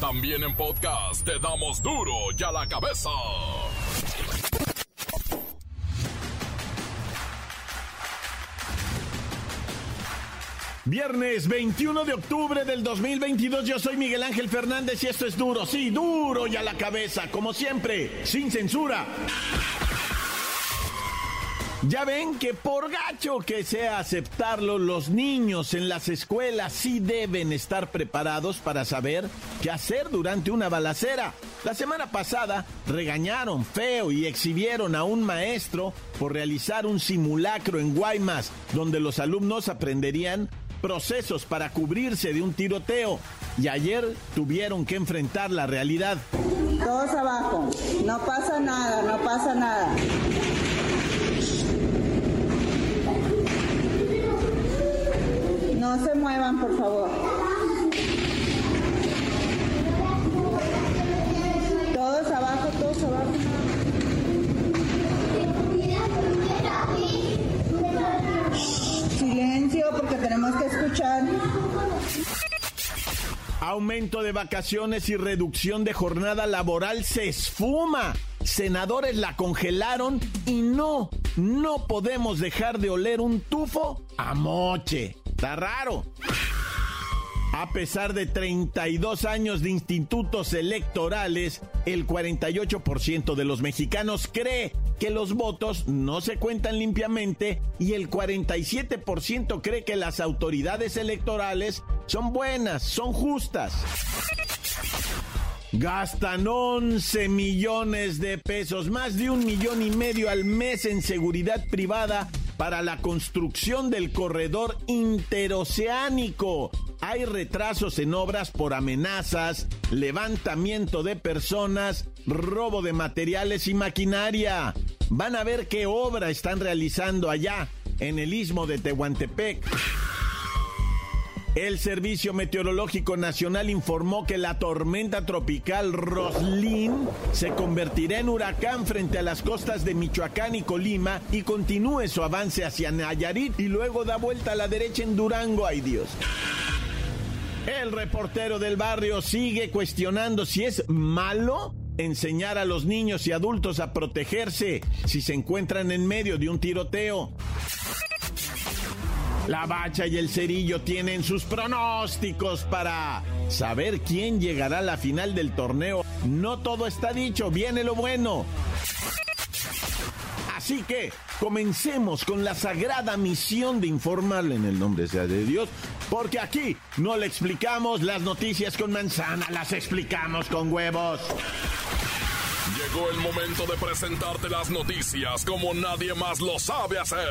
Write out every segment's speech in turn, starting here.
También en podcast te damos duro y a la cabeza. Viernes 21 de octubre del 2022, yo soy Miguel Ángel Fernández y esto es duro, sí, duro y a la cabeza, como siempre, sin censura. Ya ven que por gacho que sea aceptarlo, los niños en las escuelas sí deben estar preparados para saber qué hacer durante una balacera. La semana pasada regañaron feo y exhibieron a un maestro por realizar un simulacro en Guaymas, donde los alumnos aprenderían procesos para cubrirse de un tiroteo y ayer tuvieron que enfrentar la realidad. Todos abajo, no pasa nada, no pasa nada. No se muevan, por favor. Todos abajo, todos abajo. Silencio porque tenemos que escuchar. Aumento de vacaciones y reducción de jornada laboral se esfuma. Senadores la congelaron y no, no podemos dejar de oler un tufo a moche. Está raro. A pesar de 32 años de institutos electorales, el 48% de los mexicanos cree que los votos no se cuentan limpiamente y el 47% cree que las autoridades electorales son buenas, son justas. Gastan 11 millones de pesos, más de un millón y medio al mes en seguridad privada para la construcción del corredor interoceánico. Hay retrasos en obras por amenazas, levantamiento de personas, robo de materiales y maquinaria. Van a ver qué obra están realizando allá, en el istmo de Tehuantepec. El Servicio Meteorológico Nacional informó que la tormenta tropical Roslin se convertirá en huracán frente a las costas de Michoacán y Colima y continúe su avance hacia Nayarit y luego da vuelta a la derecha en Durango. ¡Ay Dios! El reportero del barrio sigue cuestionando si es malo enseñar a los niños y adultos a protegerse si se encuentran en medio de un tiroteo. La Bacha y el Cerillo tienen sus pronósticos para saber quién llegará a la final del torneo. No todo está dicho, viene lo bueno. Así que comencemos con la sagrada misión de informarle en el nombre sea de Dios, porque aquí no le explicamos las noticias con manzana, las explicamos con huevos. Llegó el momento de presentarte las noticias como nadie más lo sabe hacer.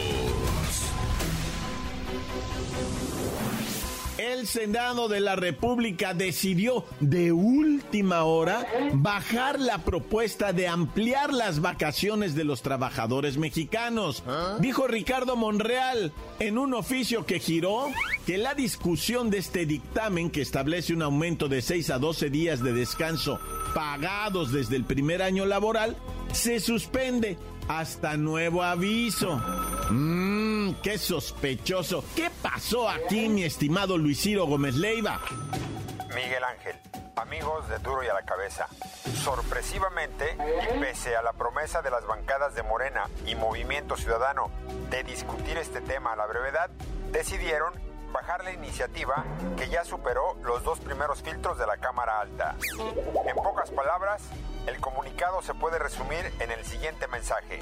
El Senado de la República decidió de última hora bajar la propuesta de ampliar las vacaciones de los trabajadores mexicanos. Dijo Ricardo Monreal en un oficio que giró que la discusión de este dictamen que establece un aumento de 6 a 12 días de descanso pagados desde el primer año laboral se suspende hasta nuevo aviso. Qué sospechoso. ¿Qué pasó aquí, mi estimado Luis Ciro Gómez Leiva? Miguel Ángel, amigos de Duro y a la Cabeza. Sorpresivamente, y pese a la promesa de las bancadas de Morena y Movimiento Ciudadano de discutir este tema a la brevedad, decidieron bajar la iniciativa que ya superó los dos primeros filtros de la Cámara Alta. En pocas palabras, el comunicado se puede resumir en el siguiente mensaje.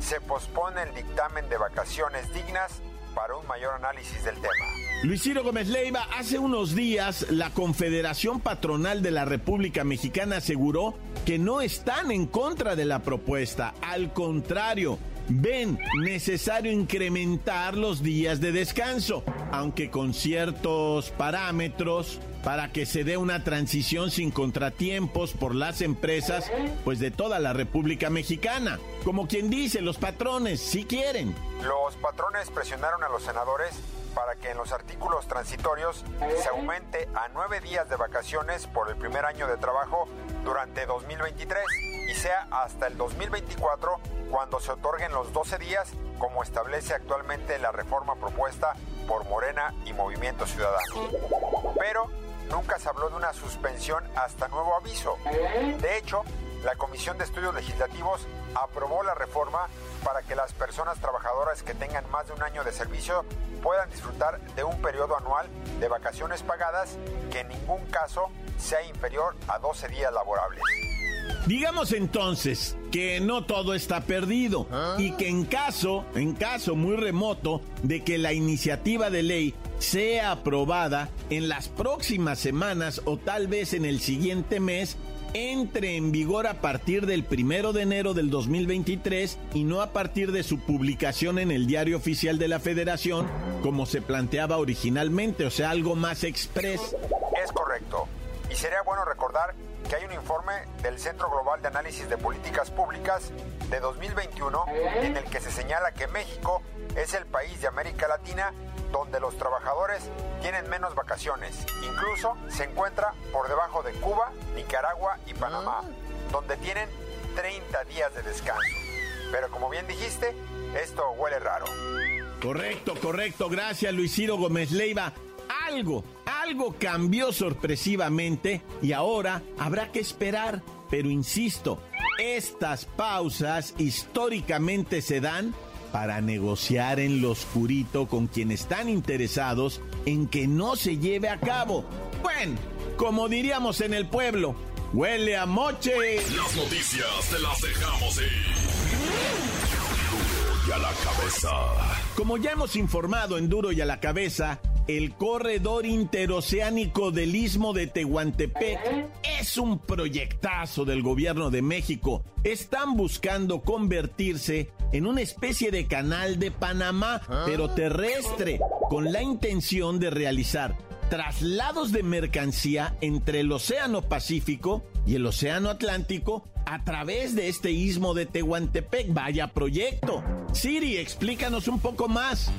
Se pospone el dictamen de vacaciones dignas para un mayor análisis del tema. Luis Ciro Gómez Leiva, hace unos días la Confederación Patronal de la República Mexicana aseguró que no están en contra de la propuesta, al contrario, ven necesario incrementar los días de descanso, aunque con ciertos parámetros para que se dé una transición sin contratiempos por las empresas, pues de toda la República Mexicana. Como quien dice, los patrones si quieren. Los patrones presionaron a los senadores para que en los artículos transitorios se aumente a nueve días de vacaciones por el primer año de trabajo durante 2023 y sea hasta el 2024 cuando se otorguen los 12 días como establece actualmente la reforma propuesta por Morena y Movimiento Ciudadano. Pero nunca se habló de una suspensión hasta nuevo aviso. De hecho, la Comisión de Estudios Legislativos aprobó la reforma para que las personas trabajadoras que tengan más de un año de servicio puedan disfrutar de un periodo anual de vacaciones pagadas que en ningún caso sea inferior a 12 días laborables. Digamos entonces que no todo está perdido y que en caso, en caso muy remoto de que la iniciativa de ley sea aprobada en las próximas semanas o tal vez en el siguiente mes, entre en vigor a partir del primero de enero del 2023 y no a partir de su publicación en el Diario Oficial de la Federación, como se planteaba originalmente, o sea, algo más express. Es correcto. Y sería bueno recordar que hay un informe del Centro Global de Análisis de Políticas Públicas de 2021 en el que se señala que México es el país de América Latina donde los trabajadores tienen menos vacaciones. Incluso se encuentra por debajo de Cuba, Nicaragua y Panamá, donde tienen 30 días de descanso. Pero como bien dijiste, esto huele raro. Correcto, correcto. Gracias, Luisiro Gómez Leiva. Algo, algo cambió sorpresivamente y ahora habrá que esperar. Pero insisto, estas pausas históricamente se dan para negociar en lo oscurito con quienes están interesados en que no se lleve a cabo. Bueno, como diríamos en el pueblo, huele a moche. Las noticias te las dejamos ir. Duro y a la cabeza. Como ya hemos informado en Duro y a la cabeza, el corredor interoceánico del istmo de Tehuantepec es un proyectazo del gobierno de México. Están buscando convertirse en una especie de canal de Panamá, pero terrestre, con la intención de realizar traslados de mercancía entre el Océano Pacífico y el Océano Atlántico a través de este istmo de Tehuantepec. Vaya proyecto. Siri, explícanos un poco más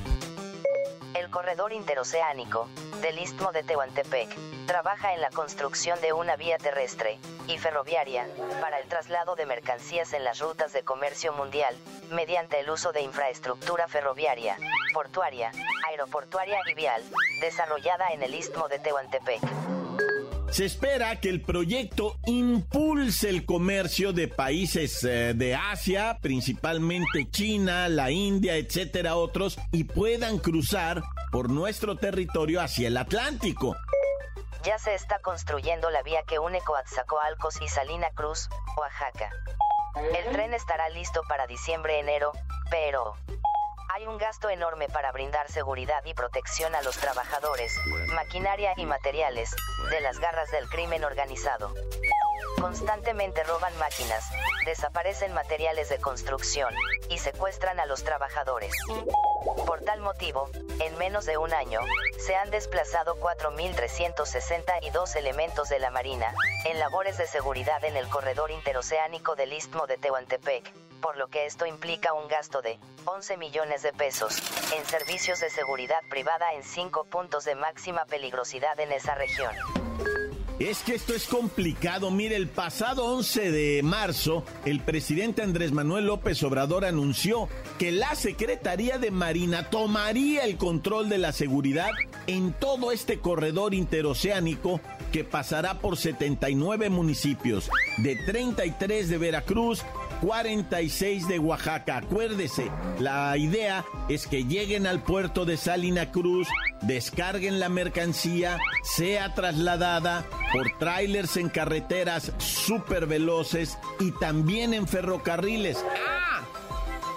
corredor interoceánico del Istmo de Tehuantepec trabaja en la construcción de una vía terrestre y ferroviaria para el traslado de mercancías en las rutas de comercio mundial mediante el uso de infraestructura ferroviaria, portuaria, aeroportuaria y vial desarrollada en el Istmo de Tehuantepec. Se espera que el proyecto impulse el comercio de países eh, de Asia, principalmente China, la India, etcétera, otros, y puedan cruzar por nuestro territorio hacia el Atlántico. Ya se está construyendo la vía que une Coatzacoalcos y Salina Cruz, Oaxaca. El tren estará listo para diciembre-enero, pero hay un gasto enorme para brindar seguridad y protección a los trabajadores, maquinaria y materiales, de las garras del crimen organizado. Constantemente roban máquinas, desaparecen materiales de construcción, y secuestran a los trabajadores. Por tal motivo, en menos de un año, se han desplazado 4.362 elementos de la Marina, en labores de seguridad en el corredor interoceánico del Istmo de Tehuantepec, por lo que esto implica un gasto de 11 millones de pesos en servicios de seguridad privada en cinco puntos de máxima peligrosidad en esa región. Es que esto es complicado. Mire, el pasado 11 de marzo, el presidente Andrés Manuel López Obrador anunció que la Secretaría de Marina tomaría el control de la seguridad en todo este corredor interoceánico que pasará por 79 municipios, de 33 de Veracruz, 46 de Oaxaca. Acuérdese, la idea es que lleguen al puerto de Salina Cruz, descarguen la mercancía, sea trasladada por trailers en carreteras súper veloces y también en ferrocarriles. ¡Ah!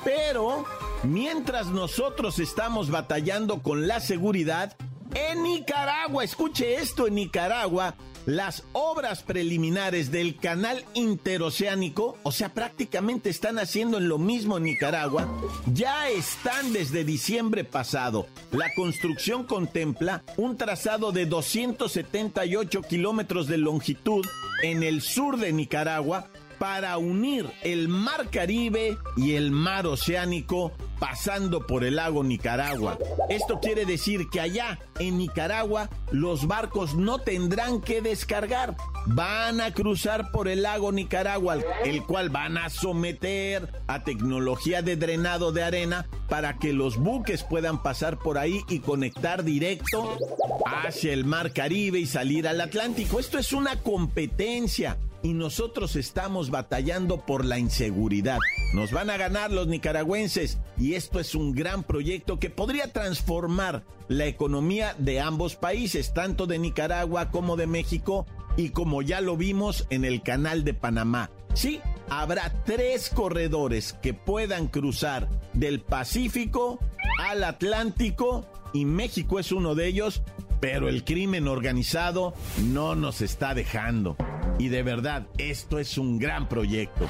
Pero, mientras nosotros estamos batallando con la seguridad, En Nicaragua, escuche esto, en Nicaragua, las obras preliminares del canal interoceánico, o sea, prácticamente están haciendo en lo mismo en Nicaragua, ya están desde diciembre pasado. La construcción contempla un trazado de 278 kilómetros de longitud en el sur de Nicaragua para unir el mar Caribe y el mar Oceánico pasando por el lago Nicaragua. Esto quiere decir que allá, en Nicaragua, los barcos no tendrán que descargar. Van a cruzar por el lago Nicaragua, el cual van a someter a tecnología de drenado de arena para que los buques puedan pasar por ahí y conectar directo hacia el mar Caribe y salir al Atlántico. Esto es una competencia y nosotros estamos batallando por la inseguridad. Nos van a ganar los nicaragüenses y esto es un gran proyecto que podría transformar la economía de ambos países, tanto de Nicaragua como de México y como ya lo vimos en el canal de Panamá. Sí, habrá tres corredores que puedan cruzar del Pacífico al Atlántico y México es uno de ellos, pero el crimen organizado no nos está dejando. Y de verdad, esto es un gran proyecto.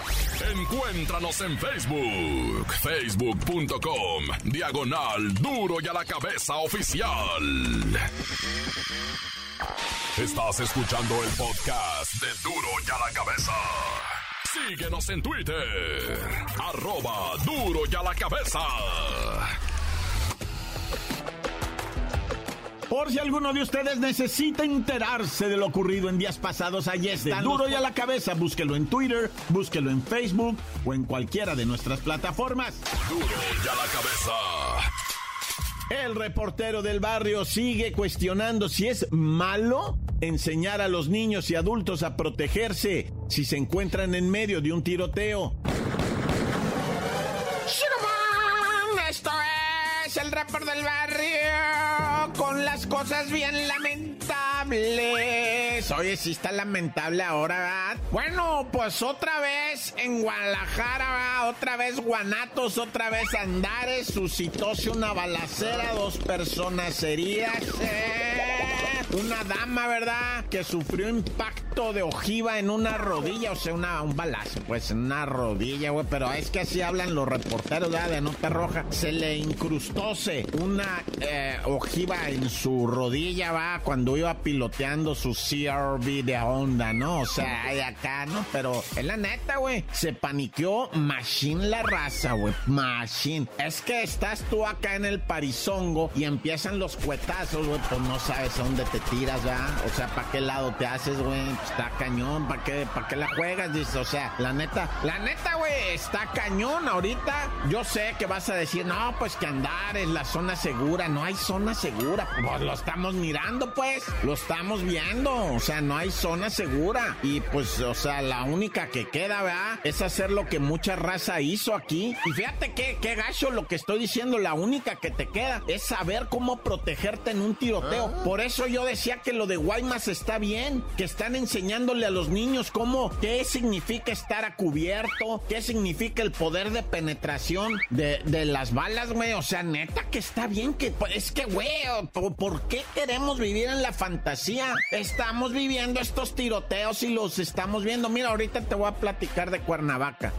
Encuéntranos en Facebook, facebook.com, diagonal duro y a la cabeza oficial. Estás escuchando el podcast de duro y a la cabeza. Síguenos en Twitter, arroba duro y a la cabeza. Por si alguno de ustedes necesita enterarse de lo ocurrido en días pasados, allí está. Duro y a la cabeza, búsquelo en Twitter, búsquelo en Facebook o en cualquiera de nuestras plataformas. Duro y a la cabeza. El reportero del barrio sigue cuestionando si es malo enseñar a los niños y adultos a protegerse si se encuentran en medio de un tiroteo. Las cosas bien lamentables. Oye, sí está lamentable ahora, ¿verdad? Bueno, pues otra vez en Guadalajara, ¿verdad? otra vez Guanatos, otra vez Andares, suscitóse una balacera, dos personas heridas. Eh. Una dama, ¿verdad? Que sufrió impacto de ojiva en una rodilla, o sea, un balazo, pues en una rodilla, güey. Pero es que así hablan los reporteros ¿verdad? de Nota Roja. Se le incrustóse una eh, ojiva en su rodilla, va, cuando iba piloteando su CRV de Honda, ¿no? O sea, hay acá, ¿no? Pero es la neta, güey. Se paniqueó Machine la raza, güey. Machine. Es que estás tú acá en el parizongo y empiezan los cuetazos, güey, pues no sabes a dónde te tiras, ¿verdad? O sea, ¿para qué lado te haces, güey? Pues está cañón, ¿para qué, ¿para qué la juegas? Dice, o sea, la neta, la neta, güey, está cañón ahorita. Yo sé que vas a decir, no, pues que andar en la zona segura. No hay zona segura. Pues lo estamos mirando, pues. Lo estamos viendo. O sea, no hay zona segura. Y pues, o sea, la única que queda, ¿verdad? Es hacer lo que mucha raza hizo aquí. Y fíjate qué, qué gacho lo que estoy diciendo. La única que te queda es saber cómo protegerte en un tiroteo. Por eso yo decía que lo de Guaymas está bien, que están enseñándole a los niños cómo, qué significa estar a cubierto, qué significa el poder de penetración de, de las balas, güey. O sea, neta que está bien que, pues, es que, güey, ¿por, ¿por qué queremos vivir en la fantasía? Estamos viviendo estos tiroteos y los estamos viendo. Mira, ahorita te voy a platicar de Cuernavaca.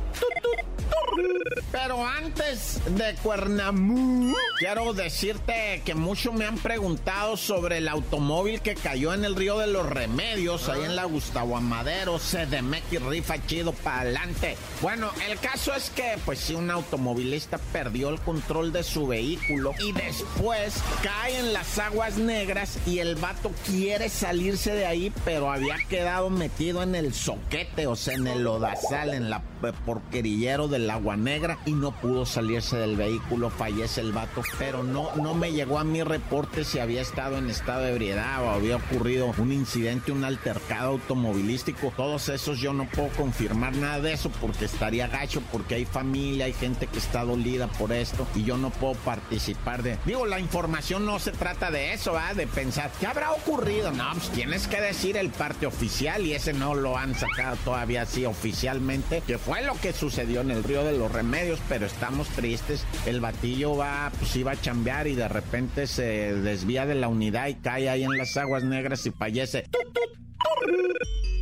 Pero antes de Cuernamú, quiero decirte que mucho me han preguntado sobre el automóvil que cayó en el río de los Remedios, ahí en la Gustavo Amadero, CDMX rifa chido para adelante. Bueno, el caso es que, pues si un automovilista perdió el control de su vehículo y después cae en las aguas negras y el vato quiere salirse de ahí, pero había quedado metido en el soquete, o sea, en el lodazal, en la eh, porquerillero del agua negra y no pudo salirse del vehículo, fallece el vato, pero no, no me llegó a mi reporte si había estado en estado de ebriedad o había ocurrido un incidente, un altercado automovilístico. Todos esos yo no puedo confirmar nada de eso porque estaría gacho, porque hay familia, hay gente que está dolida por esto y yo no puedo participar de... Digo, la información no se trata de eso. De pensar, ¿qué habrá ocurrido? No, pues tienes que decir el parte oficial y ese no lo han sacado todavía así oficialmente, que fue lo que sucedió en el río de los remedios, pero estamos tristes. El batillo va, pues iba a chambear y de repente se desvía de la unidad y cae ahí en las aguas negras y fallece.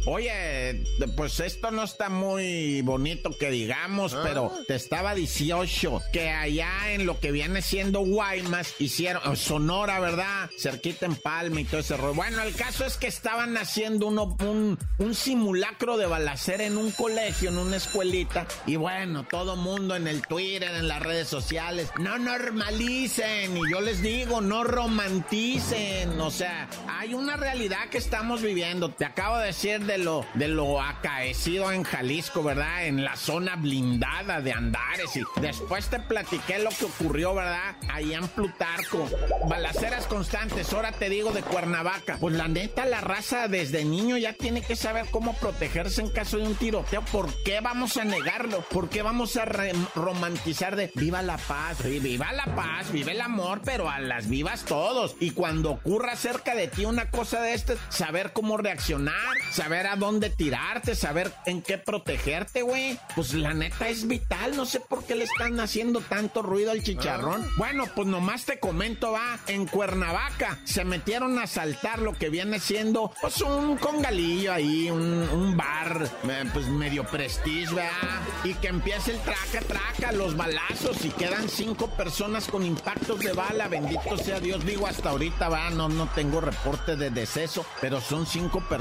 Oye, pues esto no está muy bonito que digamos, ah. pero te estaba 18 que allá en lo que viene siendo Guaymas hicieron Sonora, ¿verdad? Cerquita en Palma y todo ese rollo. Bueno, el caso es que estaban haciendo uno, un, un simulacro de balacera en un colegio, en una escuelita. Y bueno, todo mundo en el Twitter, en las redes sociales, no normalicen. Y yo les digo, no romanticen. O sea, hay una realidad que estamos viviendo. Te acabo de decir de lo, de lo acaecido en Jalisco, ¿verdad? En la zona blindada de Andares. Y después te platiqué lo que ocurrió, ¿verdad? Ahí en Plutarco. Balaceras constantes, ahora te digo de Cuernavaca. Pues la neta, la raza desde niño ya tiene que saber cómo protegerse en caso de un tiroteo. ¿Por qué vamos a negarlo? ¿Por qué vamos a romantizar de viva la paz? Viva la paz, vive el amor, pero a las vivas todos. Y cuando ocurra cerca de ti una cosa de este, saber cómo reaccionar, saber a dónde tirarte, saber en qué protegerte, güey. Pues la neta es vital, no sé por qué le están haciendo tanto ruido al chicharrón. Ah. Bueno, pues nomás te comento, va, en Cuernavaca se metieron a saltar lo que viene siendo, pues un congalillo ahí, un, bar, pues medio prestige, ¿verdad? Y que empiece el traca, traca, los balazos y quedan cinco personas con impactos de bala, bendito sea Dios, digo, hasta ahorita, va, no, no tengo reporte de deceso, pero son cinco personas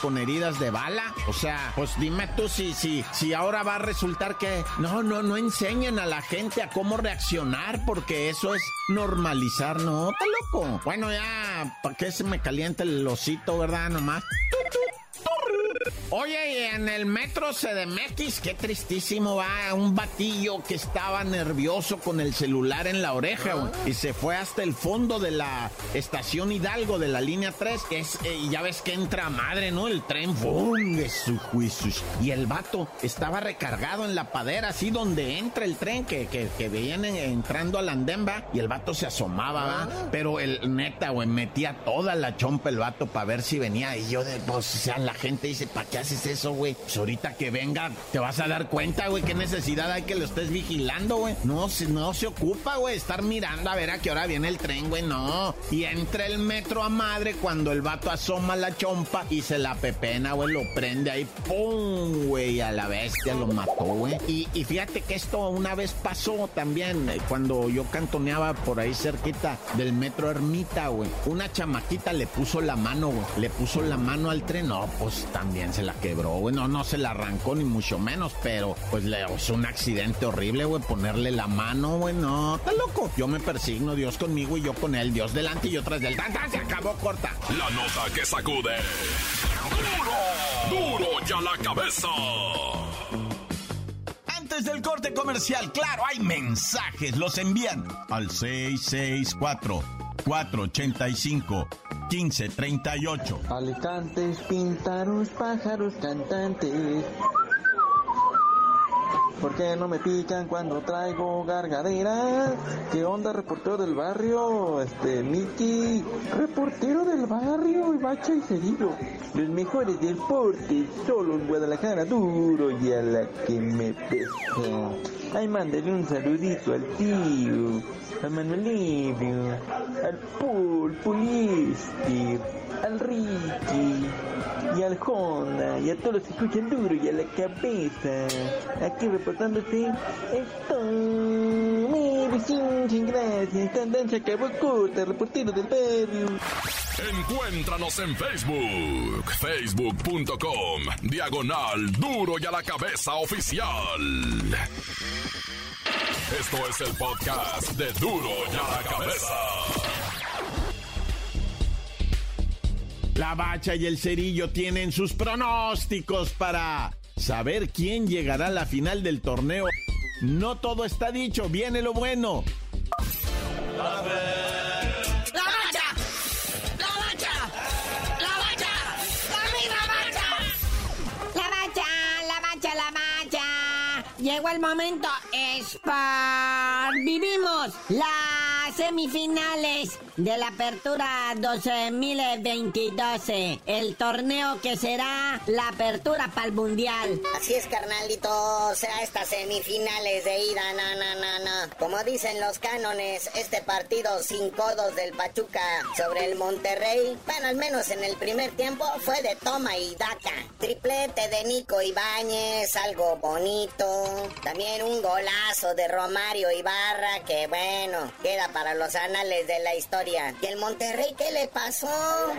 con heridas de bala. O sea, pues dime tú si, si, si ahora va a resultar que no, no, no enseñan a la gente a cómo reaccionar, porque eso es normalizar, ¿no? Está loco. Bueno, ya, ¿para qué se me calienta el osito, verdad? Nomás. Oye, en el metro CDMX, qué tristísimo va un batillo que estaba nervioso con el celular en la oreja y se fue hasta el fondo de la estación Hidalgo de la línea 3. Es, eh, y ya ves que entra madre, ¿no? El tren. De su juicio. Y el vato estaba recargado en la padera, así donde entra el tren, que, que, que veían entrando al andén, va. Y el vato se asomaba, va. Ah. Pero el neta, güey, metía toda la chompa el vato para ver si venía. Y yo, de, pues, o sea, la gente dice, ¿para qué haces eso, güey? Pues ahorita que venga, te vas a dar cuenta, güey, qué necesidad hay que lo estés vigilando, güey. No, no se ocupa, güey, estar mirando a ver a qué hora viene el tren, güey, no. Y entra el metro a madre cuando el vato asoma la chompa y se la pepena, güey, lo prende ahí, ¡pum! güey, a la bestia lo mató, güey. Y, y fíjate que esto una vez pasó también, eh, cuando yo cantoneaba por ahí cerquita del metro Ermita, güey. Una chamaquita le puso la mano, güey. Le puso la mano al tren, no, pues también se la quebró, güey. No, no se la arrancó ni mucho menos, pero pues le hizo un accidente horrible, güey. Ponerle la mano, güey, no, está loco. Yo me persigno, Dios conmigo y yo con él. Dios delante y yo tras del. ¡Tan, Se acabó corta. La nota que sacude. ¡Duro! ¡Duro ya la cabeza! Antes del corte comercial, claro, hay mensajes. Los envían al 664 485 1538. Alicantes, pintaros, pájaros cantantes. ¿Por qué no me pican cuando traigo gargadera? ¿Qué onda, reportero del barrio? Este, Miki, reportero del barrio, y bacha y seguido. Los mejores deportes, solo en Guadalajara, duro y a la que me pesa. Ay, mándale un saludito al tío a Manuelino, al Pulisti, al Ricky y al Honda y a todos los que escuchan duro y a la cabeza. Aquí reportándose esto. Mi muchas gracias. Acabó corta, reportero del barrio. Encuéntranos en Facebook, facebook.com, diagonal duro y a la cabeza oficial. Esto es el podcast de Duro y a la Cabeza. La Bacha y el Cerillo tienen sus pronósticos para saber quién llegará a la final del torneo. No todo está dicho, viene lo bueno. Llegó el momento, Sport. Vivimos la semifinales de la Apertura 2022, el torneo que será la apertura para el Mundial. Así es, carnalito, estas semifinales de ida, na, na, na, na. Como dicen los cánones, este partido sin codos del Pachuca sobre el Monterrey, bueno, al menos en el primer tiempo fue de toma y daca. Triplete de Nico Ibáñez, algo bonito. También un golazo de Romario Ibarra, que bueno, queda para los anales de la historia. ¿Y el Monterrey qué le pasó?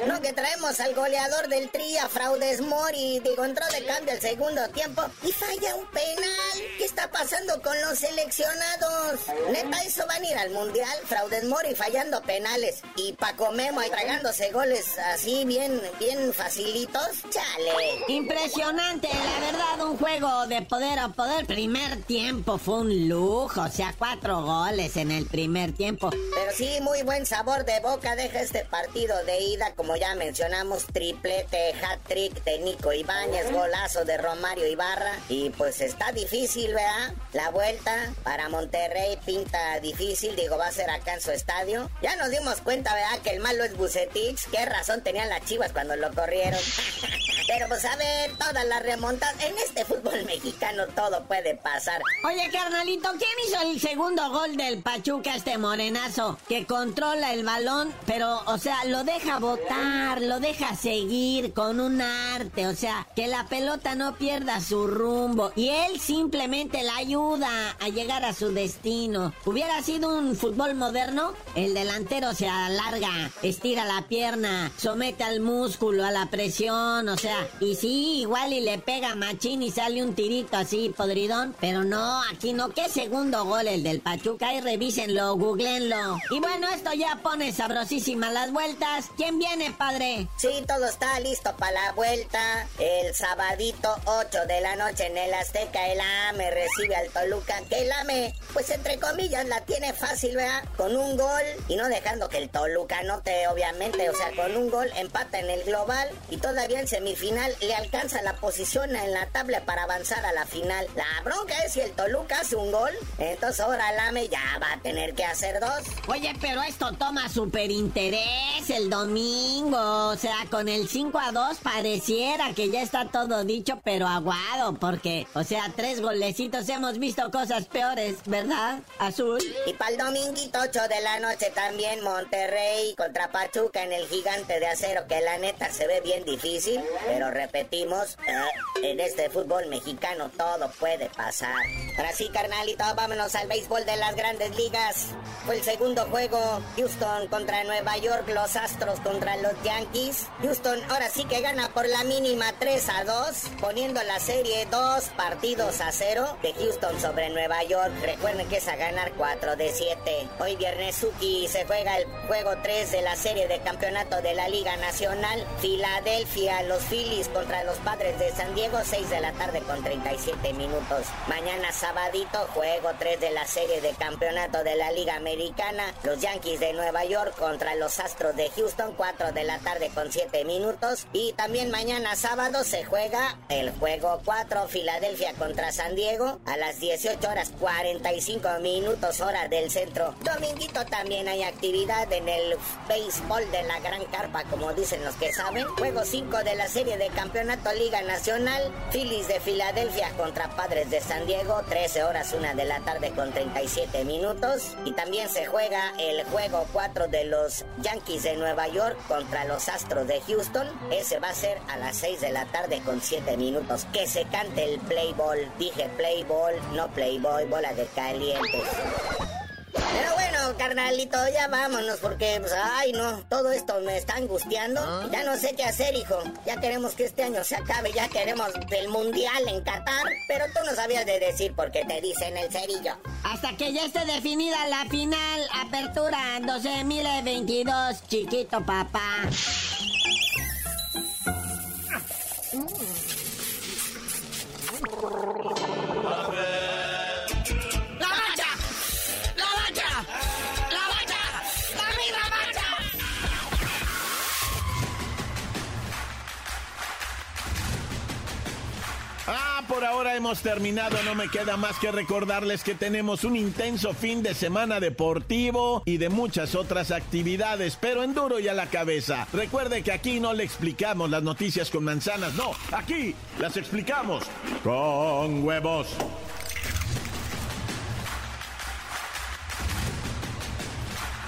No, que traemos al goleador del Tria, Fraudes Mori, digo, entró de cambio el segundo tiempo y falla un penal. ¿Qué está pasando con los seleccionados? Neta, eso van a ir al Mundial, Fraudes Mori fallando penales y Paco Memo tragándose goles así bien, bien facilitos. Chale. Impresionante, la verdad, un juego de poder a poder. Primer tiempo fue un lujo, o sea, cuatro goles en el primer tiempo. Pero sí, muy buen sabor de boca deja este partido de ida, como ya mencionamos, triplete, hat-trick de Nico Ibáñez, golazo de Romario Ibarra. Y pues está difícil, ¿verdad? La vuelta para Monterrey pinta difícil, digo, va a ser acá en su estadio. Ya nos dimos cuenta, ¿verdad? Que el malo es Bucetich. Qué razón tenían las chivas cuando lo corrieron. Pero pues a ver, todas las remontas. En este fútbol mexicano todo puede pasar. Oye, carnalito, ¿quién hizo el segundo gol del Pachuca, este morenazo? Que controla el balón, pero, o sea, lo deja botar, lo deja seguir con un arte. O sea, que la pelota no pierda su rumbo. Y él simplemente la ayuda a llegar a su destino. Hubiera sido un fútbol moderno, el delantero se alarga, estira la pierna, somete al músculo, a la presión, o sea, y sí, igual y le pega machín y sale un tirito así, podridón, pero no, aquí no, ¿qué segundo gol el del Pachuca? Y revísenlo, googleenlo. Y bueno, esto ya pone sabrosísimas las vueltas. ¿Quién viene, padre? Sí, todo está listo para la vuelta. El sabadito 8 de la noche en el Azteca, el AME recibe al Toluca, que el AME, pues entre comillas, la tiene fácil, ¿verdad? Con un gol y no dejando que el Toluca note, obviamente, o sea, con un gol empata en el global y todavía en semifinal le alcanza la posición en la tabla para avanzar a la final. La bronca es si el Toluca hace un gol, entonces ahora el AME ya va a tener que hacer dos. Oye, pero esto toma súper interés el domingo. O sea, con el 5 a 2 pareciera que ya está todo dicho, pero aguado, porque, o sea, tres golecitos hemos visto cosas peores, ¿verdad? Azul. Y para el dominguito 8 de la noche también Monterrey contra Pachuca en el gigante de acero, que la neta se ve bien difícil, pero repetimos, eh, en este fútbol mexicano todo puede pasar. Ahora sí, carnalito, vámonos al béisbol de las grandes ligas. Fue el segundo juego, Houston contra Nueva York, los Astros contra los Yankees. Houston ahora sí que gana por la mínima 3 a 2, poniendo la serie 2 partidos a 0 de Houston sobre Nueva York. Recuerden que es a ganar 4 de 7. Hoy viernes Suki se juega el juego 3 de la serie de campeonato de la Liga Nacional. Filadelfia, los Phillies contra los Padres de San Diego, 6 de la tarde con 37 minutos. Mañana sabadito, juego 3 de la serie de campeonato de la Liga Americana. Los Yankees de Nueva York contra los Astros de Houston, 4 de la tarde con 7 minutos. Y también mañana sábado se juega el juego 4, Filadelfia contra San Diego, a las 18 horas 45 minutos hora del centro. Dominguito también hay actividad en el béisbol de la Gran Carpa, como dicen los que saben. Juego 5 de la serie de campeonato Liga Nacional, Phillies de Filadelfia contra Padres de San Diego, 13 horas 1 de la tarde con 37 minutos. Y también se juega el juego 4 de los Yankees de Nueva York contra los Astros de Houston. Ese va a ser a las 6 de la tarde con 7 minutos. Que se cante el play ball. Dije play ball, no playboy, bola de calientes. Carnalito, ya vámonos porque, pues, ay no, todo esto me está angustiando. Ya no sé qué hacer, hijo. Ya queremos que este año se acabe, ya queremos el mundial en Qatar. Pero tú no sabías de decir porque te dicen el cerillo. Hasta que ya esté definida la final, apertura 12.022, chiquito papá. Hora hemos terminado. No me queda más que recordarles que tenemos un intenso fin de semana deportivo y de muchas otras actividades, pero en duro y a la cabeza. Recuerde que aquí no le explicamos las noticias con manzanas, no, aquí las explicamos con huevos.